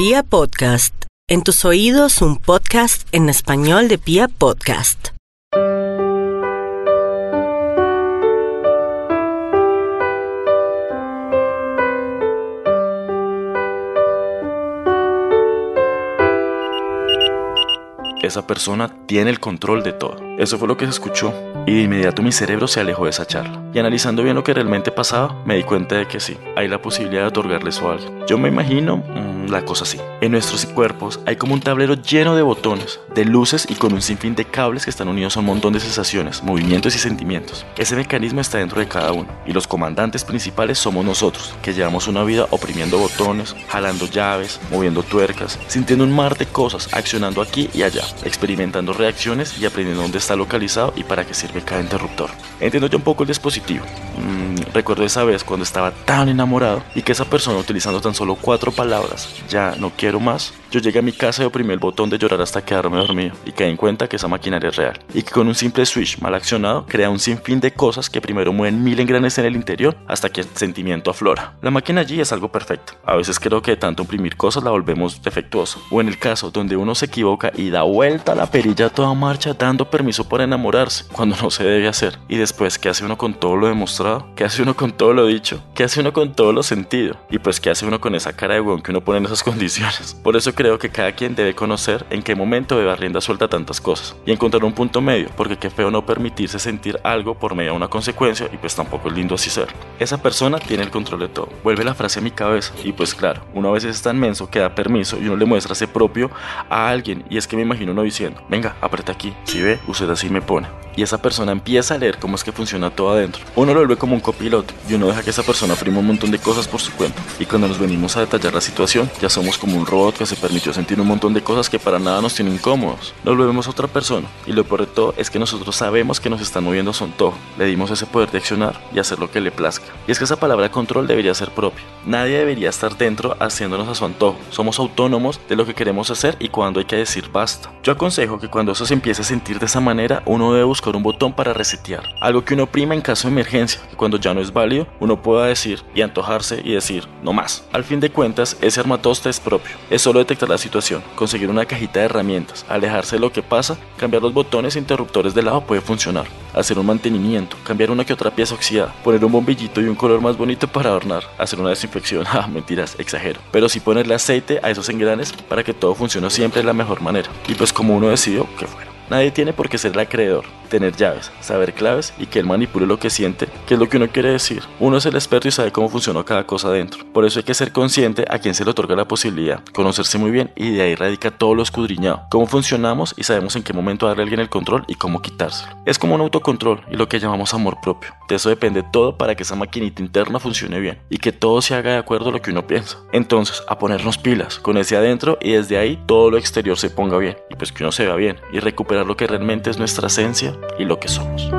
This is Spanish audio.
Pia Podcast, en tus oídos un podcast en español de Pia Podcast. Esa persona tiene el control de todo. Eso fue lo que se escuchó y de inmediato mi cerebro se alejó de esa charla. Y analizando bien lo que realmente pasaba, me di cuenta de que sí, hay la posibilidad de otorgarle eso a alguien. Yo me imagino mm, la cosa así. En nuestros cuerpos hay como un tablero lleno de botones, de luces y con un sinfín de cables que están unidos a un montón de sensaciones, movimientos y sentimientos. Ese mecanismo está dentro de cada uno y los comandantes principales somos nosotros, que llevamos una vida oprimiendo botones, jalando llaves, moviendo tuercas, sintiendo un mar de cosas, accionando aquí y allá, experimentando reacciones y aprendiendo dónde está localizado y para qué sirve cada interruptor. Entiendo un poco el dispositivo. Mm, recuerdo esa vez cuando estaba tan enamorado y que esa persona utilizando tan solo cuatro palabras, ya no quiero más, yo llegué a mi casa y oprimí el botón de llorar hasta quedarme dormido y caí en cuenta que esa maquinaria es real y que con un simple switch mal accionado crea un sinfín de cosas que primero mueven mil engranes en el interior hasta que el sentimiento aflora. La máquina allí es algo perfecto. A veces creo que de tanto imprimir cosas la volvemos defectuosa. O en el caso donde uno se equivoca y da vuelta la perilla a toda marcha dando permiso para enamorarse cuando no se debe hacer. Y después, ¿qué hace uno con todo lo demostrado? ¿Qué hace uno con todo lo dicho? ¿Qué hace uno con todo lo sentido? Y pues, ¿qué hace uno con esa cara de hueón que uno pone en esas condiciones? Por eso creo que cada quien debe conocer en qué momento debe rienda suelta tantas cosas y encontrar un punto medio, porque qué feo no permitirse sentir algo por medio de una consecuencia y pues tampoco es lindo así ser. Esa persona tiene el control de todo. Vuelve la frase a mi cabeza y pues claro, uno a veces es tan menso que da permiso y uno le muestra ese propio a alguien y es que me imagino uno diciendo, venga, aprieta aquí, si ve, usted así me pone. Y esa persona empieza a leer cómo es que funciona todo adentro. Uno lo vuelve como un copiloto y uno deja que esa persona prima un montón de cosas por su cuenta. Y cuando nos venimos a detallar la situación, ya somos como un robot que se permitió sentir un montón de cosas que para nada nos tienen incómodos. Nos volvemos otra persona. Y lo peor de todo es que nosotros sabemos que nos están moviendo a su antojo. Le dimos ese poder de accionar y hacer lo que le plazca. Y es que esa palabra control debería ser propia. Nadie debería estar dentro haciéndonos a su antojo. Somos autónomos de lo que queremos hacer y cuando hay que decir basta. Yo aconsejo que cuando eso se empiece a sentir de esa manera, uno debe buscar un botón para resetear. Algo que uno prima en caso de emergencia. Que cuando ya no es válido, uno pueda decir y antojarse y decir no más. Al fin de cuentas, ese armatoste es propio. Es solo detectar la situación, conseguir una cajita de herramientas, alejarse de lo que pasa, cambiar los botones e interruptores de lado puede funcionar, hacer un mantenimiento, cambiar una que otra pieza oxidada, poner un bombillito y un color más bonito para adornar, hacer una desinfección, ah, mentiras, exagero, pero sí ponerle aceite a esos engranes para que todo funcione siempre de la mejor manera, y pues como uno decidió que fuera. Nadie tiene por qué ser el acreedor, tener llaves, saber claves y que él manipule lo que siente, que es lo que uno quiere decir. Uno es el experto y sabe cómo funciona cada cosa dentro. Por eso hay que ser consciente a quien se le otorga la posibilidad, conocerse muy bien y de ahí radica todo lo escudriñado. Cómo funcionamos y sabemos en qué momento darle a alguien el control y cómo quitárselo. Es como un autocontrol y lo que llamamos amor propio. De eso depende todo para que esa maquinita interna funcione bien y que todo se haga de acuerdo a lo que uno piensa. Entonces, a ponernos pilas con ese adentro y desde ahí todo lo exterior se ponga bien y pues que uno se vea bien y recuperar lo que realmente es nuestra esencia y lo que somos.